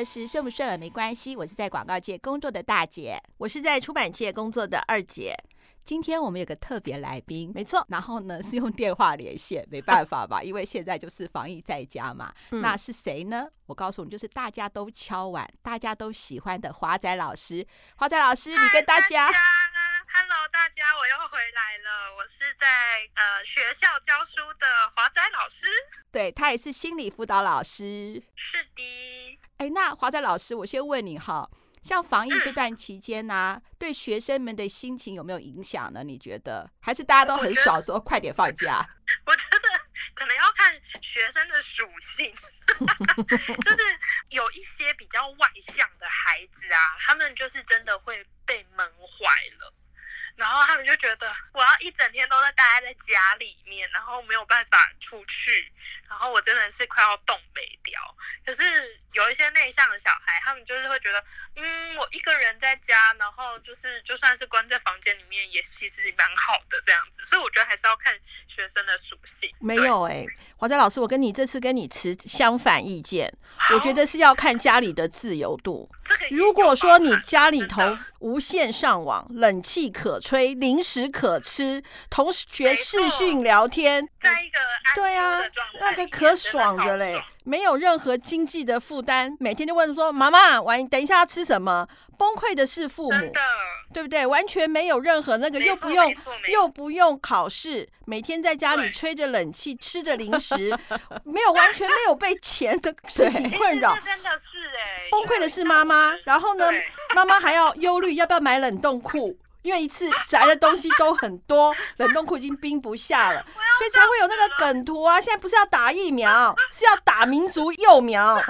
得失，顺不顺耳没关系。我是在广告界工作的大姐，我是在出版界工作的二姐。今天我们有个特别来宾，没错，然后呢是用电话连线，没办法吧，因为现在就是防疫在家嘛。嗯、那是谁呢？我告诉你，就是大家都敲碗、大家都喜欢的华仔老师。华仔老师，你跟大家，大家，Hello，大家，我又回来了。我是在呃学校教书的华仔老师，对，他也是心理辅导老师。是的。哎，那华仔老师，我先问你哈。像防疫这段期间呢、啊，嗯、对学生们的心情有没有影响呢？你觉得还是大家都很爽，说快点放假？我觉得可能要看学生的属性，就是有一些比较外向的孩子啊，他们就是真的会被闷坏了。然后他们就觉得我要一整天都在待在家里面，然后没有办法出去，然后我真的是快要冻北掉。可是有一些内向的小孩，他们就是会觉得，嗯，我一个人在家，然后就是就算是关在房间里面，也其实蛮好的这样子。所以我觉得还是要看学生的属性。没有哎、欸，华仔老师，我跟你这次跟你持相反意见，我觉得是要看家里的自由度。如果说你家里头无线上网，冷气可吹，零食可吃，同学视讯聊天，在一个对啊，那个可爽的嘞，没有任何经济的负担，每天就问说妈妈，晚等一下要吃什么？崩溃的是父母，对不对？完全没有任何那个，又不用又不用考试，每天在家里吹着冷气，吃着零食，没有完全没有被钱的事情困扰，真的是哎，崩溃的是妈妈，然后呢，妈妈还要忧虑要不要买冷冻库，因为一次宅的东西都很多，冷冻库已经冰不下了，所以才会有那个梗图啊。现在不是要打疫苗，是要打民族幼苗。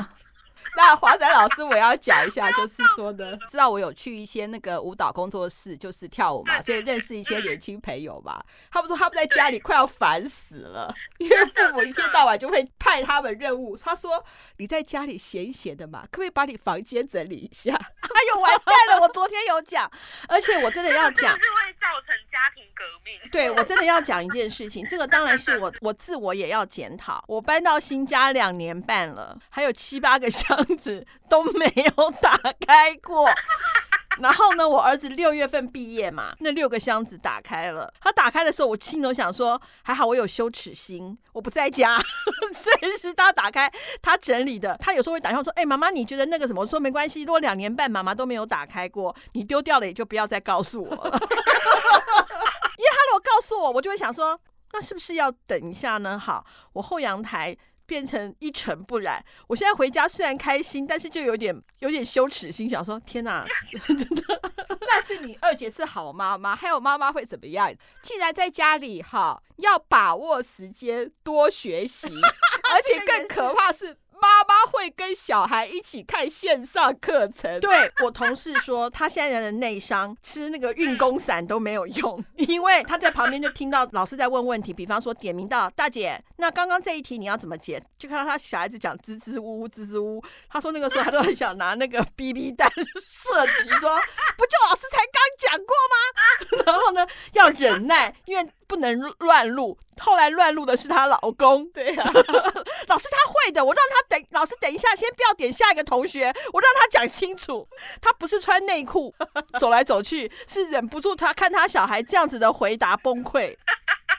那华仔老师，我要讲一下，就是说呢，知道我有去一些那个舞蹈工作室，就是跳舞嘛，所以认识一些年轻朋友嘛。他们说他们在家里快要烦死了，因为父母一天到晚就会派他们任务。他说你在家里闲闲的嘛，可不可以把你房间整理一下？哎呦，完蛋了！我昨天有讲，而且我真的要讲，是会造成家庭革命。对，我真的要讲一件事情，这个当然是我我自我也要检讨。我搬到新家两年半了，还有七八个箱。箱子都没有打开过，然后呢，我儿子六月份毕业嘛，那六个箱子打开了。他打开的时候，我心头想说，还好我有羞耻心，我不在家，随时他打开，他整理的。他有时候会打电话说：“哎，妈妈，你觉得那个什么？”我说：“没关系，如果两年半妈妈都没有打开过，你丢掉了也就不要再告诉我了。”因为他如果告诉我，我就会想说，那是不是要等一下呢？好，我后阳台。变成一尘不染。我现在回家虽然开心，但是就有点有点羞耻心，想说天哪，真的。但是你二姐是好妈妈，还有妈妈会怎么样？既然在家里哈，要把握时间多学习，而且更可怕是。妈妈会跟小孩一起看线上课程。对，我同事说，他现在的内伤吃那个运功散都没有用，因为他在旁边就听到老师在问问题，比方说点名到大姐，那刚刚这一题你要怎么解？就看到他小孩子讲支支吾吾，支支吾吾。他说那个时候他都很想拿那个 BB 弹射击，说不就老师才刚讲过吗？然后呢，要忍耐，因为。不能乱录，后来乱录的是她老公。对呀、啊，老师他会的，我让他等，老师等一下，先不要点下一个同学，我让他讲清楚。他不是穿内裤走来走去，是忍不住他看他小孩这样子的回答崩溃。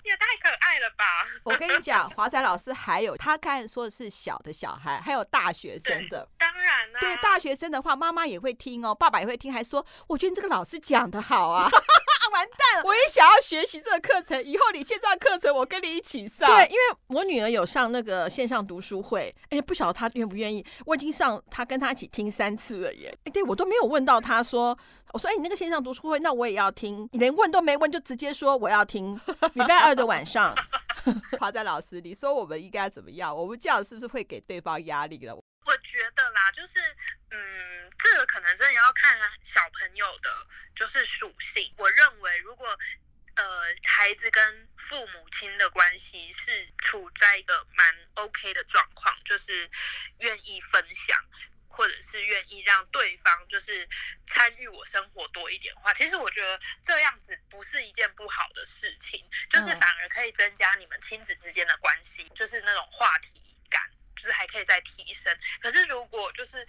也太可爱了吧！我跟你讲，华仔老师还有他刚才说的是小的小孩，还有大学生的。当然啦、啊，对大学生的话，妈妈也会听哦，爸爸也会听，还说我觉得这个老师讲的好啊。完蛋了！我也想要学习这个课程，以后你线上课程我跟你一起上。对，因为我女儿有上那个线上读书会，哎，不晓得她愿不愿意。我已经上，她跟她一起听三次了耶。哎，对我都没有问到她说，我说哎，你那个线上读书会，那我也要听。你连问都没问，就直接说我要听。礼拜二的晚上，华仔老师，你说我们应该怎么样？我们这样是不是会给对方压力了？我觉得啦，就是，嗯，这个可能真的要看小朋友的，就是属性。我认为，如果呃孩子跟父母亲的关系是处在一个蛮 OK 的状况，就是愿意分享，或者是愿意让对方就是参与我生活多一点的话，其实我觉得这样子不是一件不好的事情，就是反而可以增加你们亲子之间的关系，就是那种话题感。就是还可以再提升。可是如果就是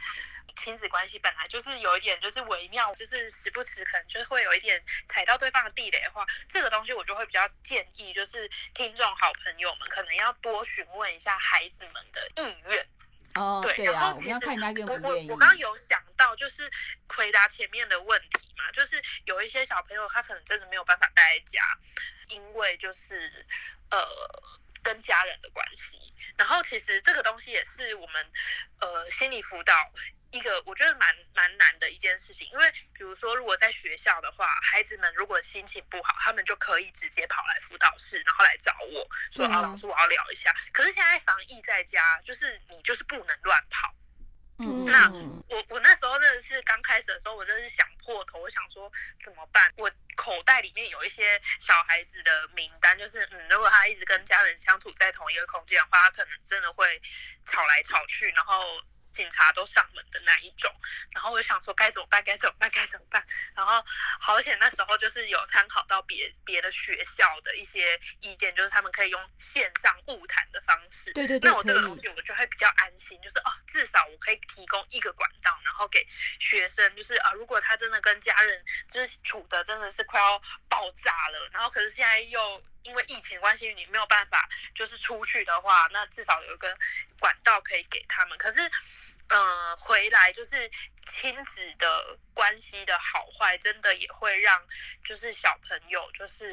亲子关系本来就是有一点就是微妙，就是时不时可能就是会有一点踩到对方的地雷的话，这个东西我就会比较建议，就是听众好朋友们可能要多询问一下孩子们的意愿。哦，对，对啊，然后其实我我我刚刚有想到，就是回答前面的问题嘛，就是有一些小朋友他可能真的没有办法待在家，因为就是呃跟家人的关系，然后其实这个东西也是我们呃心理辅导。一个我觉得蛮蛮难的一件事情，因为比如说，如果在学校的话，孩子们如果心情不好，他们就可以直接跑来辅导室，然后来找我说：“啊，老师，我要聊一下。”可是现在防疫在家，就是你就是不能乱跑。嗯，那我我那时候真的是刚开始的时候，我真的是想破头，我想说怎么办？我口袋里面有一些小孩子的名单，就是嗯，如果他一直跟家人相处在同一个空间的话，他可能真的会吵来吵去，然后。警察都上门的那一种，然后我就想说该怎么办？该怎么办？该怎么办？然后好险那时候就是有参考到别别的学校的一些意见，就是他们可以用线上物谈的方式。对对对。那我这个东西我就会比较安心，就是哦，至少我可以提供一个管道，然后给学生，就是啊，如果他真的跟家人就是处的真的是快要爆炸了，然后可是现在又。因为疫情关系，你没有办法就是出去的话，那至少有一个管道可以给他们。可是，嗯、呃，回来就是亲子的关系的好坏，真的也会让就是小朋友就是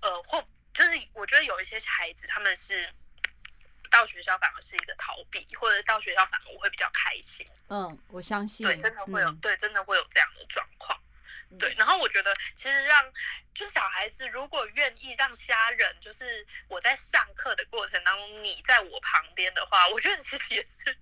呃，或就是我觉得有一些孩子他们是到学校反而是一个逃避，或者到学校反而我会比较开心。嗯，我相信，对，真的会有，嗯、对，真的会有这样的状况。对，然后我觉得其实让就小孩子如果愿意让家人，就是我在上课的过程当中，你在我旁边的话，我觉得其实也是。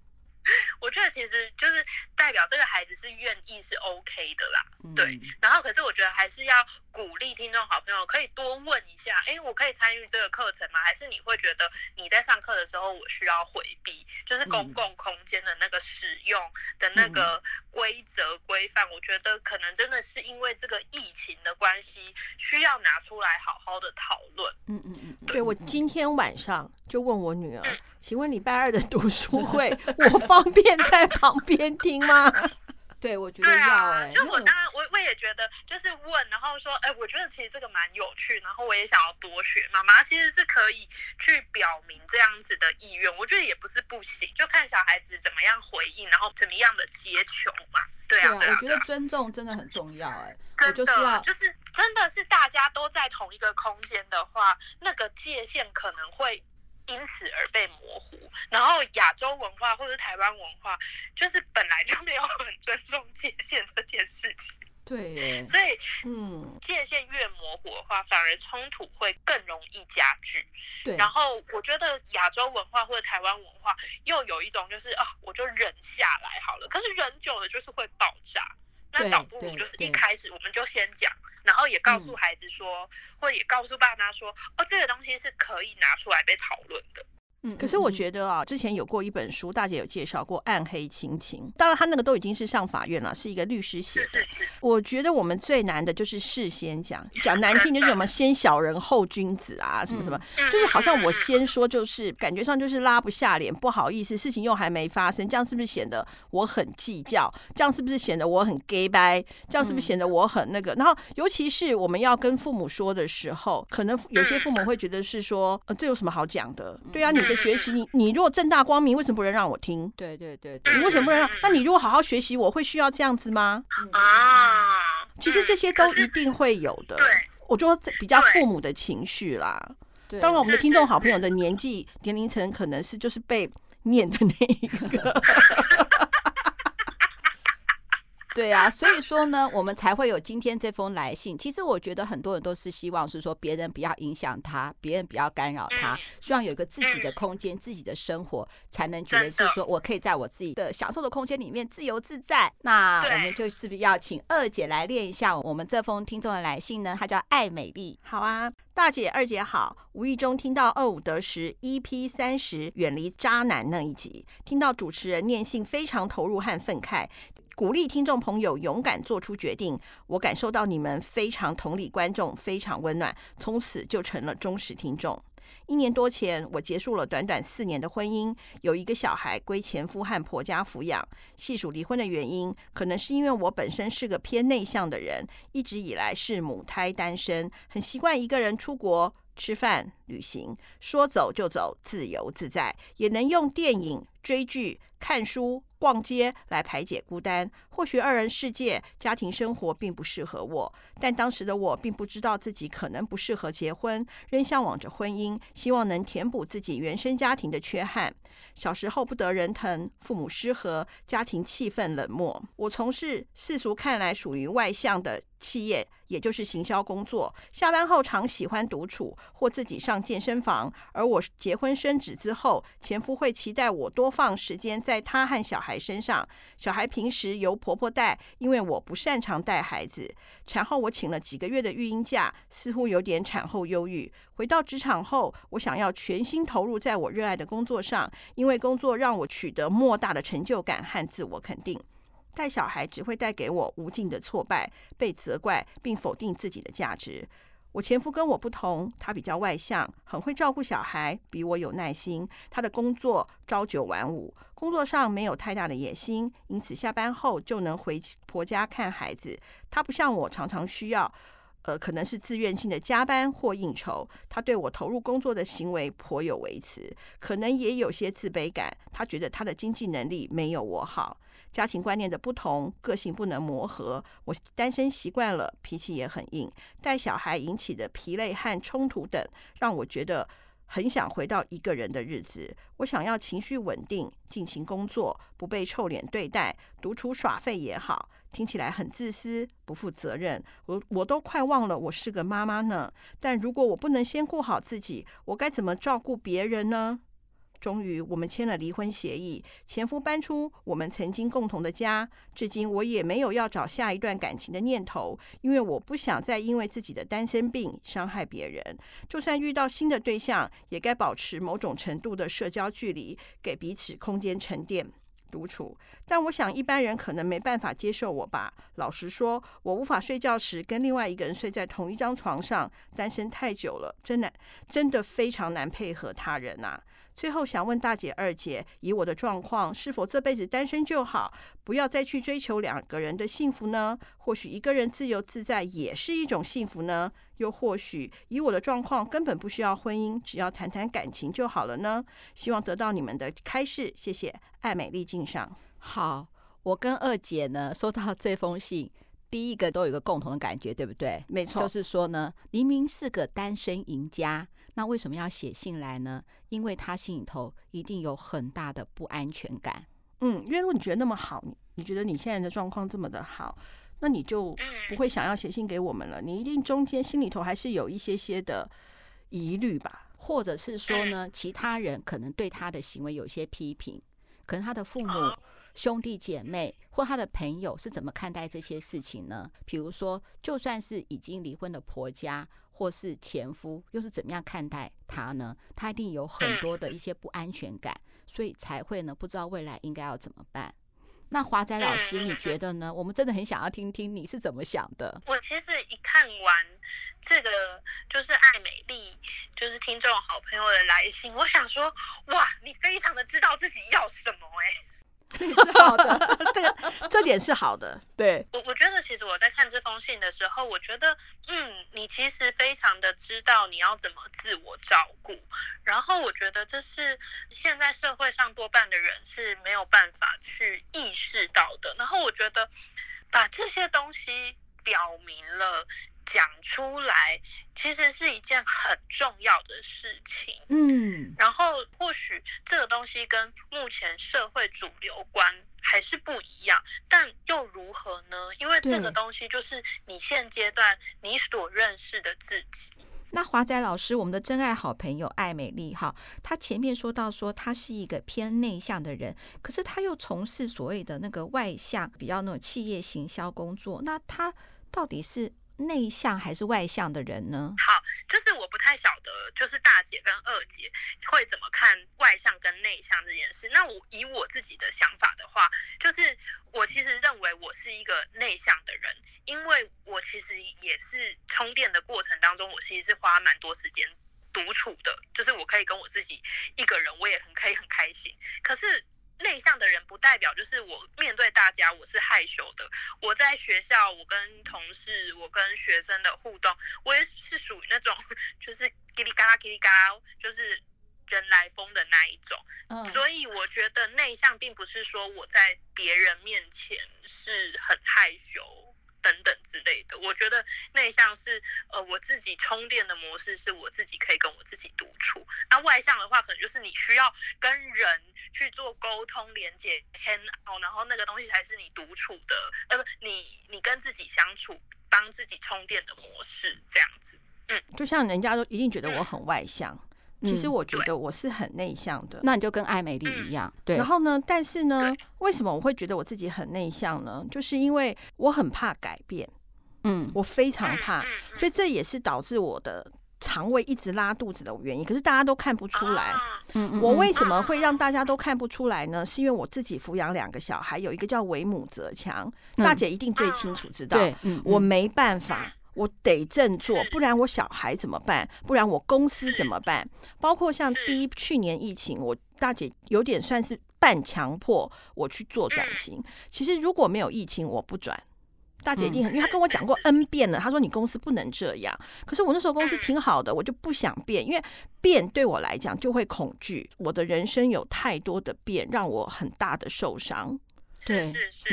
我觉得其实就是代表这个孩子是愿意是 OK 的啦，对。然后可是我觉得还是要鼓励听众好朋友可以多问一下，哎，我可以参与这个课程吗？还是你会觉得你在上课的时候我需要回避？就是公共空间的那个使用的那个规则规范，我觉得可能真的是因为这个疫情的关系，需要拿出来好好的讨论。嗯嗯嗯，对，我今天晚上就问我女儿，请问礼拜二的读书会 我方便在旁边听吗？对，我觉得要哎、欸。就我当然，我我也觉得，就是问，然后说，哎，我觉得其实这个蛮有趣，然后我也想要多学。妈妈其实是可以去表明这样子的意愿，我觉得也不是不行，就看小孩子怎么样回应，然后怎么样的接球嘛。对啊，对啊，我觉得尊重真的很重要哎、欸。真的，就是要就是真的是大家都在同一个空间的话，那个界限可能会。因此而被模糊，然后亚洲文化或者台湾文化，就是本来就没有很尊重界限这件事情。对，所以嗯，界限越模糊的话，反而冲突会更容易加剧。对，然后我觉得亚洲文化或者台湾文化又有一种就是啊，我就忍下来好了，可是忍久了就是会爆炸。那倒不如就是一开始我们就先讲，然后也告诉孩子说，嗯、或者也告诉爸妈说，哦，这个东西是可以拿出来被讨论的。嗯，可是我觉得啊，之前有过一本书，大姐有介绍过《暗黑亲情》。当然，他那个都已经是上法院了，是一个律师写的。是是是。我觉得我们最难的就是事先讲，讲难听就是什么 先小人后君子啊，什么什么，就是好像我先说，就是感觉上就是拉不下脸，不好意思，事情又还没发生，这样是不是显得我很计较？这样是不是显得我很 gay 掰？这样是不是显得我很那个？然后，尤其是我们要跟父母说的时候，可能有些父母会觉得是说，呃，这有什么好讲的？对啊，你。的学习，你你如果正大光明，为什么不能让我听？对对对，对，你为什么不能让？那你如果好好学习，我会需要这样子吗？啊，其实这些都一定会有的。对，我觉得比较父母的情绪啦。对，当然我们的听众好朋友的年纪年龄层可能是就是被念的那一个。对啊，所以说呢，我们才会有今天这封来信。其实我觉得很多人都是希望是说别人不要影响他，别人不要干扰他，希望有一个自己的空间、自己的生活，才能觉得是说我可以在我自己的享受的空间里面自由自在。那我们就是不是要请二姐来练一下我们这封听众的来信呢？她叫爱美丽。好啊，大姐二姐好。无意中听到二五得十 EP 三十远离渣男那一集，听到主持人念信，非常投入和愤慨。鼓励听众朋友勇敢做出决定，我感受到你们非常同理观众，非常温暖，从此就成了忠实听众。一年多前，我结束了短短四年的婚姻，有一个小孩归前夫和婆家抚养。细数离婚的原因，可能是因为我本身是个偏内向的人，一直以来是母胎单身，很习惯一个人出国吃饭、旅行，说走就走，自由自在，也能用电影、追剧、看书。逛街来排解孤单，或许二人世界、家庭生活并不适合我，但当时的我并不知道自己可能不适合结婚，仍向往着婚姻，希望能填补自己原生家庭的缺憾。小时候不得人疼，父母失和，家庭气氛冷漠。我从事世俗看来属于外向的企业，也就是行销工作。下班后常喜欢独处或自己上健身房。而我结婚生子之后，前夫会期待我多放时间在他和小孩身上。小孩平时由婆婆带，因为我不擅长带孩子。产后我请了几个月的育婴假，似乎有点产后忧郁。回到职场后，我想要全心投入在我热爱的工作上，因为工作让我取得莫大的成就感和自我肯定。带小孩只会带给我无尽的挫败、被责怪，并否定自己的价值。我前夫跟我不同，他比较外向，很会照顾小孩，比我有耐心。他的工作朝九晚五，工作上没有太大的野心，因此下班后就能回婆家看孩子。他不像我，常常需要。呃，可能是自愿性的加班或应酬，他对我投入工作的行为颇有微词，可能也有些自卑感。他觉得他的经济能力没有我好，家庭观念的不同，个性不能磨合。我单身习惯了，脾气也很硬，带小孩引起的疲累和冲突等，让我觉得很想回到一个人的日子。我想要情绪稳定，尽情工作，不被臭脸对待，独处耍废也好。听起来很自私，不负责任。我我都快忘了我是个妈妈呢。但如果我不能先顾好自己，我该怎么照顾别人呢？终于，我们签了离婚协议，前夫搬出我们曾经共同的家。至今，我也没有要找下一段感情的念头，因为我不想再因为自己的单身病伤害别人。就算遇到新的对象，也该保持某种程度的社交距离，给彼此空间沉淀。独处，但我想一般人可能没办法接受我吧。老实说，我无法睡觉时跟另外一个人睡在同一张床上，单身太久了，真的，真的非常难配合他人呐、啊。最后想问大姐、二姐，以我的状况，是否这辈子单身就好，不要再去追求两个人的幸福呢？或许一个人自由自在也是一种幸福呢？又或许以我的状况，根本不需要婚姻，只要谈谈感情就好了呢？希望得到你们的开示，谢谢。爱美丽敬上。好，我跟二姐呢收到这封信，第一个都有一个共同的感觉，对不对？没错，就是说呢，明明是个单身赢家。那为什么要写信来呢？因为他心里头一定有很大的不安全感。嗯，因为如果你觉得那么好，你觉得你现在的状况这么的好，那你就不会想要写信给我们了。你一定中间心里头还是有一些些的疑虑吧？或者是说呢，其他人可能对他的行为有一些批评，可能他的父母、兄弟姐妹或他的朋友是怎么看待这些事情呢？比如说，就算是已经离婚的婆家。或是前夫又是怎么样看待他呢？他一定有很多的一些不安全感，所以才会呢不知道未来应该要怎么办。那华仔老师，你觉得呢？我们真的很想要听听你是怎么想的。我其实一看完这个就是爱美丽，就是听众好朋友的来信，我想说，哇，你非常的知道自己要什么哎、欸。这是好的，这个这点是好的。对，我我觉得其实我在看这封信的时候，我觉得，嗯，你其实非常的知道你要怎么自我照顾，然后我觉得这是现在社会上多半的人是没有办法去意识到的。然后我觉得把这些东西表明了。讲出来其实是一件很重要的事情，嗯，然后或许这个东西跟目前社会主流观还是不一样，但又如何呢？因为这个东西就是你现阶段你所认识的自己。那华仔老师，我们的真爱好朋友艾美丽哈，他前面说到说他是一个偏内向的人，可是他又从事所谓的那个外向，比较那种企业行销工作，那他到底是？内向还是外向的人呢？好，就是我不太晓得，就是大姐跟二姐会怎么看外向跟内向这件事。那我以我自己的想法的话，就是我其实认为我是一个内向的人，因为我其实也是充电的过程当中，我其实是花蛮多时间独处的，就是我可以跟我自己一个人，我也很可以很开心。可是内向的人不代表就是我面对大家我是害羞的。我在学校，我跟同事，我跟学生的互动，我也是属于那种就是叽里嘎啦叽里嘎啦，就是人来疯的那一种。嗯，所以我觉得内向并不是说我在别人面前是很害羞。等等之类的，我觉得内向是呃我自己充电的模式，是我自己可以跟我自己独处。那外向的话，可能就是你需要跟人去做沟通、连接、hang out，然后那个东西才是你独处的，呃不，你你跟自己相处、帮自己充电的模式这样子。嗯，就像人家都一定觉得我很外向。其实我觉得我是很内向的，那你就跟艾美丽一样，对。然后呢，但是呢，为什么我会觉得我自己很内向呢？就是因为我很怕改变，嗯，我非常怕，所以这也是导致我的肠胃一直拉肚子的原因。可是大家都看不出来，嗯，我为什么会让大家都看不出来呢？是因为我自己抚养两个小孩，有一个叫为母则强，大姐一定最清楚知道，我没办法。我得振作，不然我小孩怎么办？不然我公司怎么办？包括像第一去年疫情，我大姐有点算是半强迫我去做转型。其实如果没有疫情，我不转，大姐一定很，因为她跟我讲过 N 遍了。她说你公司不能这样。可是我那时候公司挺好的，我就不想变，因为变对我来讲就会恐惧。我的人生有太多的变，让我很大的受伤。对，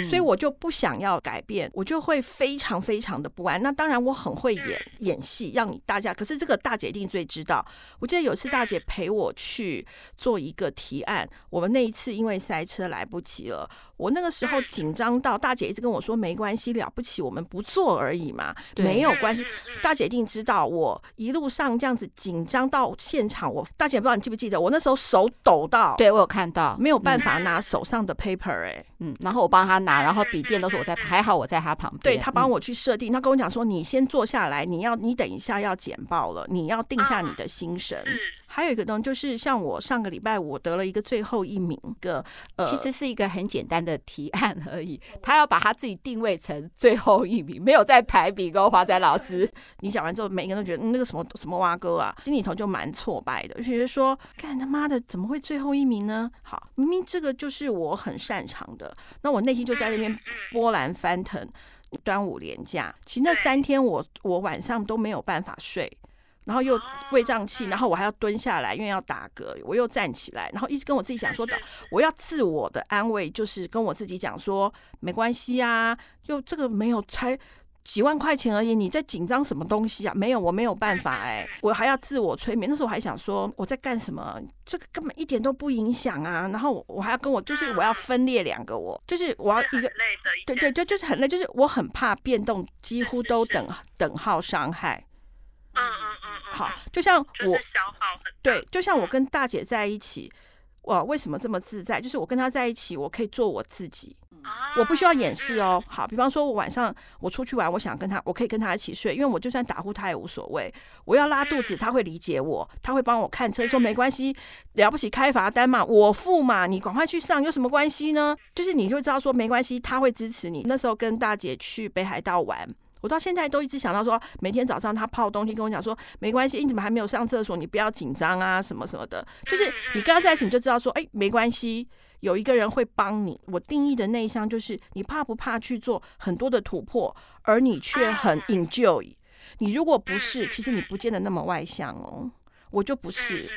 所以我就不想要改变，我就会非常非常的不安。那当然我很会演演戏，让你大家。可是这个大姐一定最知道。我记得有一次大姐陪我去做一个提案，我们那一次因为塞车来不及了。我那个时候紧张到大姐一直跟我说没关系，了不起，我们不做而已嘛，没有关系。大姐一定知道我一路上这样子紧张到现场，我大姐不知道你记不记得，我那时候手抖到，对我有看到，没有办法拿手上的 paper 哎、欸，嗯，然后我帮他拿，然后笔电都是我在，还好我在他旁边，对他帮我去设定，他跟我讲说你先坐下来，你要你等一下要简报了，你要定下你的心神。还有一个呢，就是像我上个礼拜我得了一个最后一名个，呃，其实是一个很简单的提案而已。他要把他自己定位成最后一名，没有在排比。跟华仔老师，你讲完之后，每个人都觉得那个什么什么蛙哥啊，心里头就蛮挫败的，就觉得说，干他妈的怎么会最后一名呢？好，明明这个就是我很擅长的，那我内心就在那边波澜翻腾。端午连假，其实那三天我我晚上都没有办法睡。然后又胃胀气，然后我还要蹲下来，因为要打嗝，我又站起来，然后一直跟我自己讲说的，我要自我的安慰，就是跟我自己讲说，没关系啊，又这个没有才几万块钱而已，你在紧张什么东西啊？没有，我没有办法 哎，我还要自我催眠。那时候我还想说我在干什么？这个根本一点都不影响啊。然后我还要跟我，就是我要分裂两个我，就是我要一个，对对对，就是很累，就是我很怕变动，几乎都等等号伤害。嗯嗯嗯，好，就像我就是消耗很对，就像我跟大姐在一起，哇，为什么这么自在？就是我跟她在一起，我可以做我自己，我不需要掩饰哦。好，比方说，我晚上我出去玩，我想跟她，我可以跟她一起睡，因为我就算打呼，她也无所谓。我要拉肚子，她会理解我，她会帮我看车，说没关系，了不起开罚单嘛，我付嘛，你赶快去上，有什么关系呢？就是你就知道说没关系，她会支持你。那时候跟大姐去北海道玩。我到现在都一直想到说，每天早上他泡东西跟我讲说，没关系，你怎么还没有上厕所？你不要紧张啊，什么什么的。就是你跟他在一起，你就知道说，哎，没关系，有一个人会帮你。我定义的内向就是，你怕不怕去做很多的突破，而你却很 enjoy。你如果不是，其实你不见得那么外向哦。我就不是，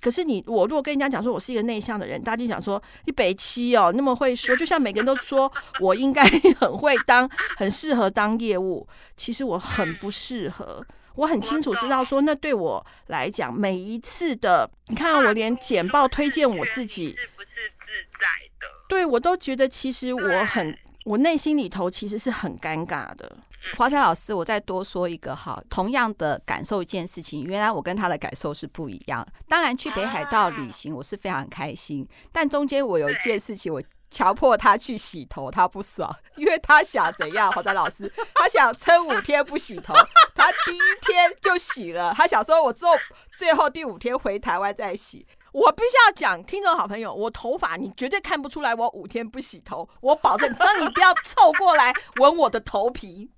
可是你我如果跟人家讲说我是一个内向的人，大家就想说你北七哦，那么会说，就像每个人都说 我应该很会当，很适合当业务，其实我很不适合。我很清楚知道说，那对我来讲，每一次的，你看我连简报推荐我自己是不是自在的？对，我都觉得其实我很，我内心里头其实是很尴尬的。华彩老师，我再多说一个哈，同样的感受一件事情，原来我跟他的感受是不一样。当然去北海道旅行，我是非常开心，但中间我有一件事情，我强迫他去洗头，他不爽，因为他想怎样？华彩老师，他想撑五天不洗头，他第一天就洗了，他想说我之后最后第五天回台湾再洗。我必须要讲，听众好朋友，我头发你绝对看不出来，我五天不洗头，我保证，只要你不要凑过来闻我的头皮。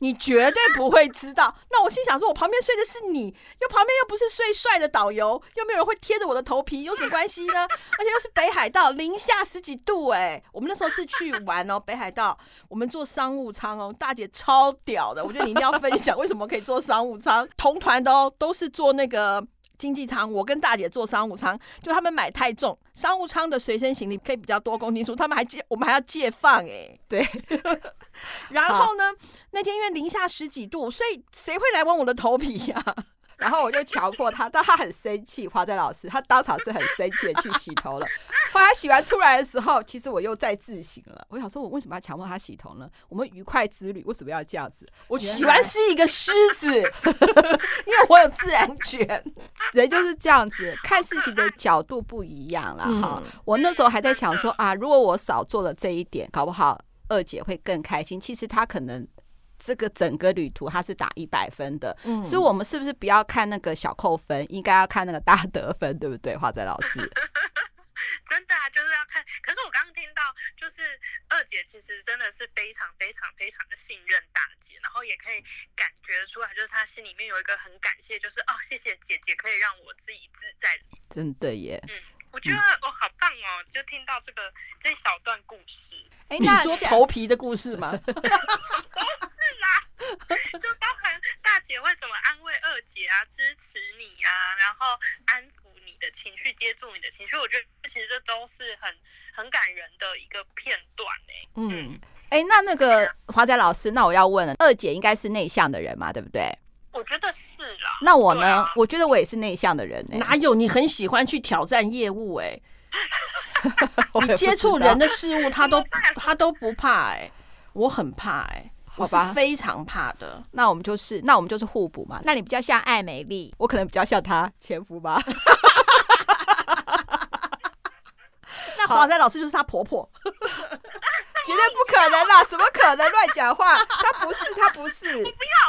你绝对不会知道。那我心想说，我旁边睡的是你，又旁边又不是睡帅的导游，又没有人会贴着我的头皮，有什么关系呢？而且又是北海道，零下十几度哎、我们那时候是去玩哦，北海道，我们坐商务舱哦，大姐超屌的，我觉得你一定要分享为什么可以坐商务舱，同团的哦，都是坐那个。经济舱，我跟大姐坐商务舱，就他们买太重，商务舱的随身行李可以比较多公斤数，他们还借，我们还要借放哎、欸，对。然后呢，那天因为零下十几度，所以谁会来闻我的头皮呀、啊？然后我就强迫他，但他很生气，华仔老师，他当场是很生气的去洗头了。后来洗完出来的时候，其实我又再自省了。我想说，我为什么要强迫他洗头呢？我们愉快之旅为什么要这样子？我喜欢是一个狮子，因为我有自然卷。人就是这样子，看事情的角度不一样了哈。我那时候还在想说啊，如果我少做了这一点，搞不好二姐会更开心。其实她可能。这个整个旅途他是打一百分的，嗯，所以我们是不是不要看那个小扣分，应该要看那个大得分，对不对，华仔老师？真的啊，就是要看。可是我刚刚听到，就是二姐其实真的是非常非常非常的信任大姐，然后也可以感觉出来，就是她心里面有一个很感谢，就是哦，谢谢姐姐可以让我自己自在。真的耶，嗯，我觉得我，好棒哦，就听到这个这一小段故事。哎，你说头皮的故事吗？不是啦就包含大姐会怎么安慰二姐啊，支持你啊，然后安抚你的情绪，接住你的情绪。我觉得其实这都是很很感人的一个片段呢。嗯，哎、欸，那那个华仔老师，那我要问了，二姐应该是内向的人嘛，对不对？我觉得是啦。那我呢？啊、我觉得我也是内向的人。哪有？你很喜欢去挑战业务哎、欸？你接触人的事物，他都他都不怕哎、欸，我很怕哎、欸。我是非常怕的，那我们就是，那我们就是互补嘛。那你比较像艾美丽，我可能比较像她前夫吧。那华仔老师就是她婆婆，绝对不可能啦！什么可能乱讲话？她不是，她不是。我不要。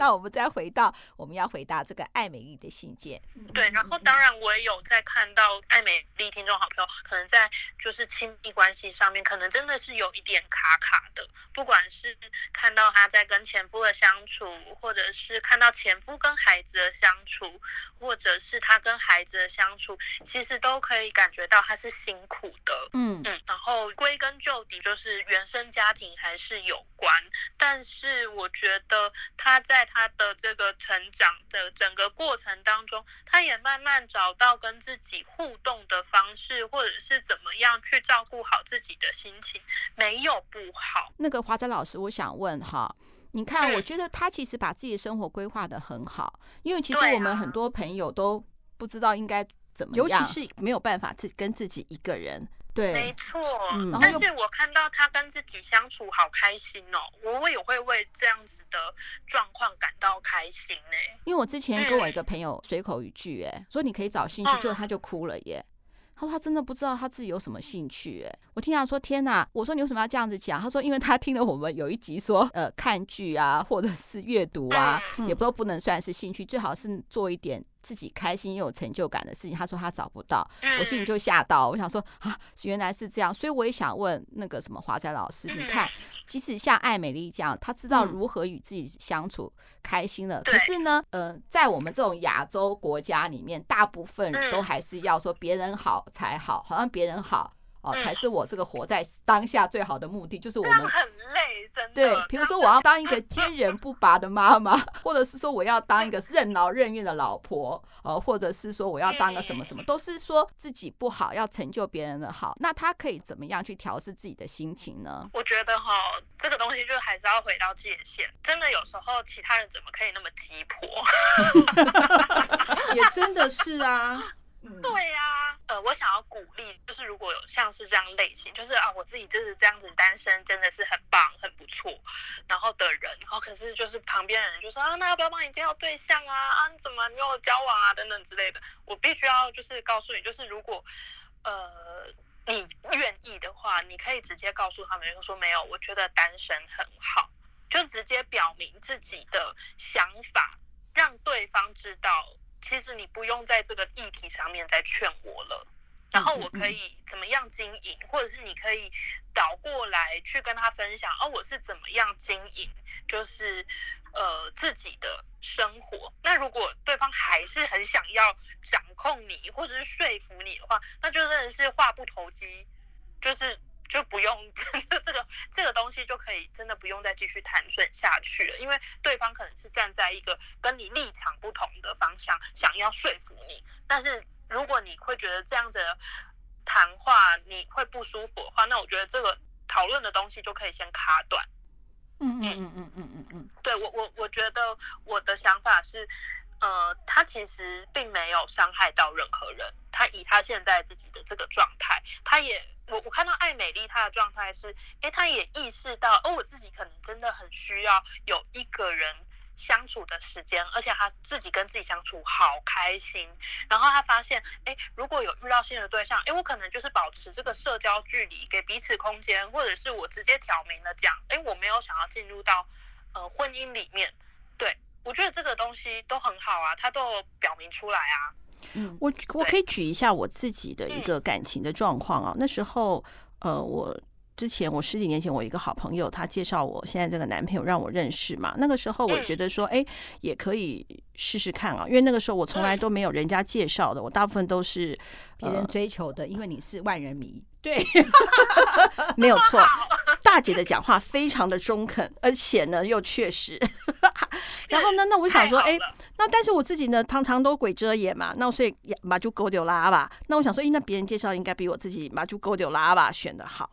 那我们再回到，我们要回答这个艾美丽的信件。对，然后当然我也有在看到艾美丽听众好朋友，可能在就是亲密关系上面，可能真的是有一点卡卡的。不管是看到她在跟前夫的相处，或者是看到前夫跟孩子的相处，或者是她跟孩子的相处，其实都可以感觉到她是辛苦的。嗯嗯，然后归根究底就是原生家庭还是有关，但是我觉得她在。他的这个成长的整个过程当中，他也慢慢找到跟自己互动的方式，或者是怎么样去照顾好自己的心情，没有不好。那个华仔老师，我想问哈，你看，我觉得他其实把自己的生活规划的很好，因为其实我们很多朋友都不知道应该怎么样，尤其是没有办法自跟自己一个人。对，没错。嗯，但是我看到他跟自己相处好开心哦，我也会为这样子的状况感到开心呢。因为我之前跟我一个朋友随口一句，哎，说你可以找兴趣，结果他就哭了耶。他说他真的不知道他自己有什么兴趣，哎，我听他说天哪，我说你为什么要这样子讲？他说因为他听了我们有一集说，呃，看剧啊，或者是阅读啊，也不都不能算是兴趣，最好是做一点。自己开心又有成就感的事情，他说他找不到，我心里就吓到。我想说啊，原来是这样，所以我也想问那个什么华仔老师，你看，即使像艾美丽这样，她知道如何与自己相处开心了，可是呢，呃，在我们这种亚洲国家里面，大部分都还是要说别人好才好，好像别人好。哦，才是我这个活在当下最好的目的，就是我们很累，真的。对，比如说我要当一个坚韧不拔的妈妈，或者是说我要当一个任劳任怨的老婆，呃，或者是说我要当个什么什么，都是说自己不好，要成就别人的好。那他可以怎么样去调试自己的心情呢？我觉得哈，这个东西就还是要回到界限。真的有时候其他人怎么可以那么急迫？也真的是啊。对呀、啊，呃，我想要鼓励，就是如果有像是这样类型，就是啊，我自己就是这样子单身，真的是很棒，很不错，然后的人，然后可是就是旁边的人就说啊，那要不要帮你介绍对象啊？啊，你怎么没有交往啊？等等之类的，我必须要就是告诉你，就是如果呃你愿意的话，你可以直接告诉他们，就说没有，我觉得单身很好，就直接表明自己的想法，让对方知道。其实你不用在这个议题上面再劝我了，然后我可以怎么样经营，或者是你可以倒过来去跟他分享，哦，我是怎么样经营，就是呃自己的生活。那如果对方还是很想要掌控你，或者是说服你的话，那就真的是话不投机，就是就不用 这个这个东西就可以真的不用再继续谈顺下去了，因为对方可能是站在一个跟你立场不同的方向想要说服你，但是。如果你会觉得这样子谈话你会不舒服的话，那我觉得这个讨论的东西就可以先卡断。嗯嗯嗯嗯嗯嗯嗯，对我我我觉得我的想法是，呃，他其实并没有伤害到任何人。他以他现在自己的这个状态，他也我我看到艾美丽她的状态是，诶，她也意识到，哦，我自己可能真的很需要有一个人。相处的时间，而且她自己跟自己相处好开心。然后她发现，哎，如果有遇到新的对象，哎，我可能就是保持这个社交距离，给彼此空间，或者是我直接挑明了讲，哎，我没有想要进入到呃婚姻里面。对，我觉得这个东西都很好啊，他都表明出来啊。嗯，我我可以举一下我自己的一个感情的状况啊。嗯、那时候，呃，我。之前我十几年前，我一个好朋友，他介绍我现在这个男朋友让我认识嘛。那个时候我觉得说，哎，也可以试试看啊。因为那个时候我从来都没有人家介绍的，我大部分都是别人追求的。因为你是万人迷，对，没有错。大姐的讲话非常的中肯，而且呢又确实。然后呢，那我想说，哎，那但是我自己呢，常常都鬼遮眼嘛。那所以马就狗丢拉吧。那我想说，哎，那别人介绍应该比我自己马就狗丢拉吧选的好。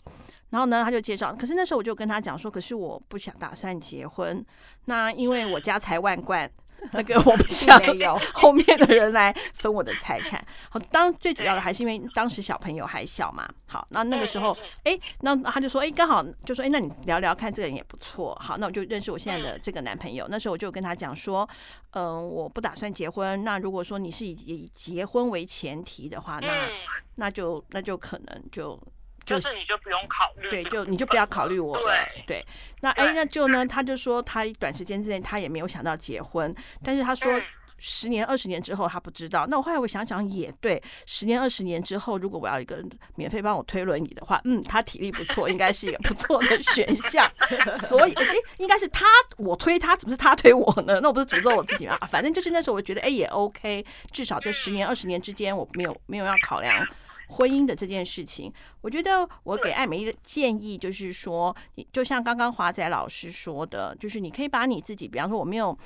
然后呢，他就介绍。可是那时候我就跟他讲说，可是我不想打算结婚。那因为我家财万贯，那个我不想有 后面的人来分我的财产。好，当最主要的还是因为当时小朋友还小嘛。好，那那个时候，哎，那他就说，哎，刚好就说，哎，那你聊聊看，这个人也不错。好，那我就认识我现在的这个男朋友。那时候我就跟他讲说，嗯，我不打算结婚。那如果说你是以以结婚为前提的话，那那就那就可能就。就是你就不用考虑，对，就你就不要考虑我了。对，对，那哎，那就呢，他就说他短时间之内他也没有想到结婚，但是他说十年二十年之后他不知道。那我后来我想想也对，十年二十年之后，如果我要一个免费帮我推轮椅的话，嗯，他体力不错，应该是一个不错的选项。所以哎，应该是他我推他，怎么是他推我呢？那我不是诅咒我自己吗？反正就是那时候我觉得哎也 OK，至少这十年二十年之间我没有没有要考量。婚姻的这件事情，我觉得我给艾美建议就是说，你就像刚刚华仔老师说的，就是你可以把你自己，比方说我没有，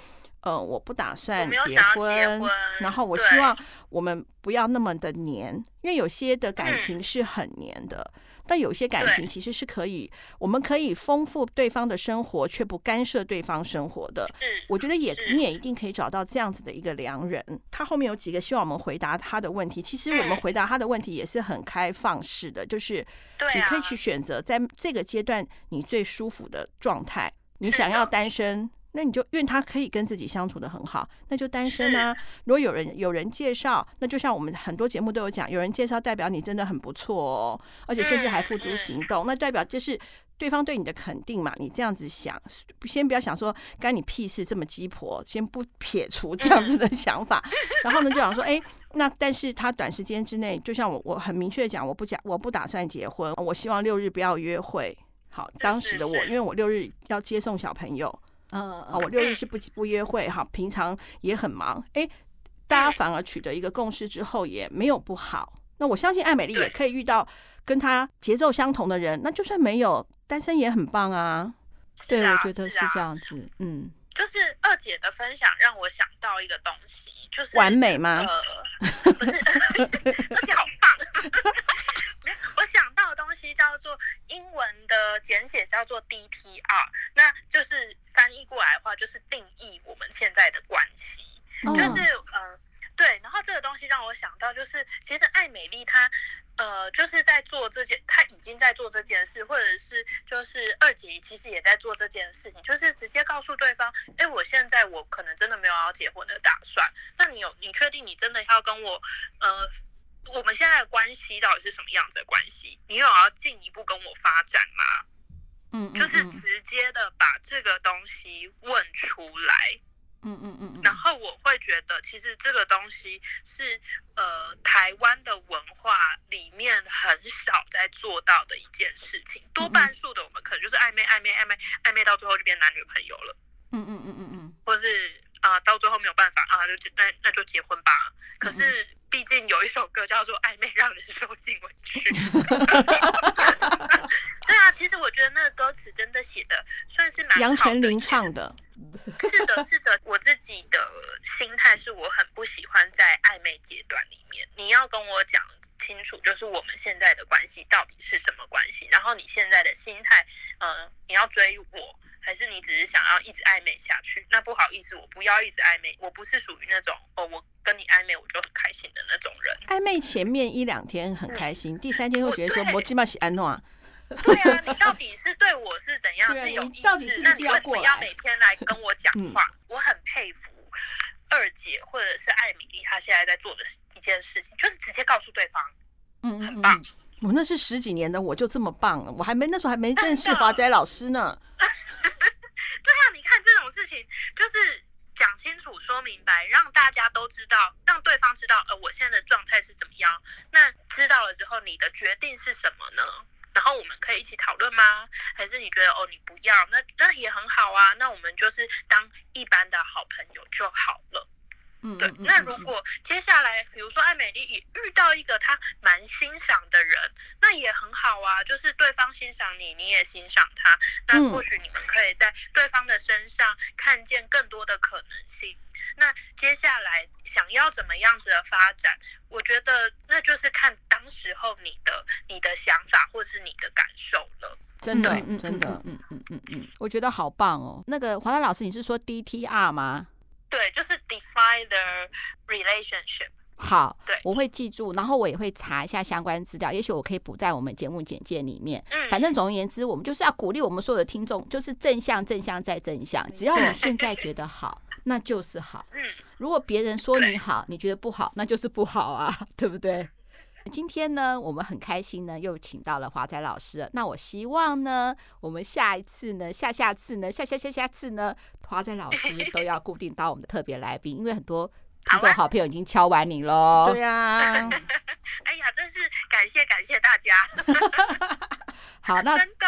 呃，我不打算结婚，然后我希望我们不要那么的黏，因为有些的感情是很黏的。但有些感情其实是可以，我们可以丰富对方的生活，却不干涉对方生活的。我觉得也你也一定可以找到这样子的一个良人。他后面有几个希望我们回答他的问题，其实我们回答他的问题也是很开放式的，就是你可以去选择在这个阶段你最舒服的状态。你想要单身。那你就愿他可以跟自己相处的很好，那就单身啊。如果有人有人介绍，那就像我们很多节目都有讲，有人介绍代表你真的很不错哦，而且甚至还付诸行动，那代表就是对方对你的肯定嘛。你这样子想，先不要想说干你屁事这么鸡婆，先不撇除这样子的想法，然后呢就想说，哎，那但是他短时间之内，就像我我很明确的讲，我不讲我不打算结婚，我希望六日不要约会。好，当时的我，因为我六日要接送小朋友。嗯，好，我六日是不不约会哈，平常也很忙，哎，大家反而取得一个共识之后也没有不好。那我相信艾美丽也可以遇到跟她节奏相同的人，那就算没有单身也很棒啊。对，我觉得是这样子，嗯，就是二姐的分享让我想到一个东西，就是完美吗？呃，不是。我想到的东西叫做英文的简写叫做 DTR，那就是翻译过来的话就是定义我们现在的关系，就是呃对，然后这个东西让我想到就是其实艾美丽她呃就是在做这件，她已经在做这件事，或者是就是二姐其实也在做这件事情，就是直接告诉对方，哎，我现在我可能真的没有要结婚的打算，那你有你确定你真的要跟我呃？我们现在的关系到底是什么样子的关系？你有要进一步跟我发展吗？嗯，就是直接的把这个东西问出来。嗯嗯嗯嗯。然后我会觉得，其实这个东西是呃台湾的文化里面很少在做到的一件事情。多半数的我们可能就是暧昧暧昧暧昧暧昧到最后就变男女朋友了。嗯嗯嗯嗯嗯。或是啊、呃，到最后没有办法啊，就那那就结婚吧。可是毕竟有一首歌叫做《暧昧让人受尽委屈》。对啊，其实我觉得那个歌词真的写的算是蛮。杨丞琳唱的。是的，是的，我自己的心态是我很不喜欢在暧昧阶段里面，你要跟我讲清楚，就是我们现在的关系到底是什么关系，然后你现在的心态，嗯、呃，你要追我，还是你只是想要一直暧昧下去？那不好意思，我不要一直暧昧，我不是属于那种哦，我跟你暧昧我就很开心的那种人。暧昧前面一两天很开心，嗯、第三天会觉得说我起码是安诺啊。对啊，你到底是对我是怎样？是有意思？那你为什么要每天来跟我讲话？我很佩服二姐或者是艾米丽，她现在在做的一件事情，就是直接告诉对方，嗯，很棒。我那是十几年的，我就这么棒，我还没那时候还没认识华仔老师呢。对啊，你看这种事情，就是讲清楚、说明白，让大家都知道，让对方知道，呃，我现在的状态是怎么样。那知道了之后，你的决定是什么呢？然后我们可以一起讨论吗？还是你觉得哦，你不要，那那也很好啊。那我们就是当一般的好朋友就好了。嗯，对。那如果接下来，比如说艾美丽也遇到一个她蛮欣赏的人，那也很好啊。就是对方欣赏你，你也欣赏他，那或许你们可以在对方的身上看见更多的可能性。那接下来想要怎么样子的发展？我觉得那就是看当时候你的你的想法或是你的感受了。真的，嗯，真的，嗯嗯嗯嗯，我觉得好棒哦。那个华仔老师，你是说 DTR 吗？对，就是 define the relationship。好，对，我会记住，然后我也会查一下相关资料，也许我可以补在我们节目简介里面。嗯，反正总而言之，我们就是要鼓励我们所有的听众，就是正向、正向再正向。只要你现在觉得好，那就是好。嗯，如果别人说你好，你觉得不好，那就是不好啊，对不对？今天呢，我们很开心呢，又请到了华仔老师。那我希望呢，我们下一次呢，下下次呢，下下下下次呢，华仔老师都要固定到我们的特别来宾，因为很多听众好朋友已经敲完你喽。对呀、啊，哎呀，真是感谢感谢大家。好，那真的，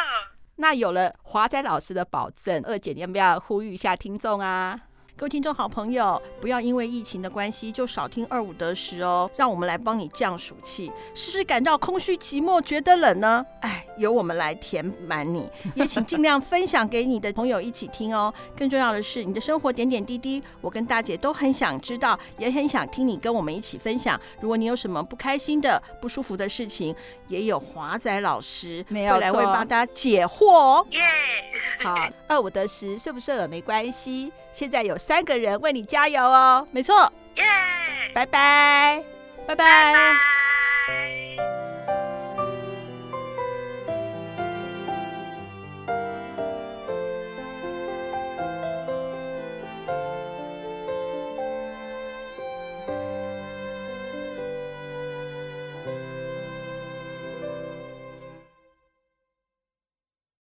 那有了华仔老师的保证，二姐你要不要呼吁一下听众啊？各位听众好朋友，不要因为疫情的关系就少听二五得十哦。让我们来帮你降暑气，是不是感到空虚寂寞，觉得冷呢？哎，由我们来填满你，也请尽量分享给你的朋友一起听哦。更重要的是，你的生活点点滴滴，我跟大姐都很想知道，也很想听你跟我们一起分享。如果你有什么不开心的、不舒服的事情，也有华仔老师没有来为帮大家解惑哦。耶 好，二五得十，顺不顺耳没关系。现在有三个人为你加油哦，没错，耶！拜拜，拜拜。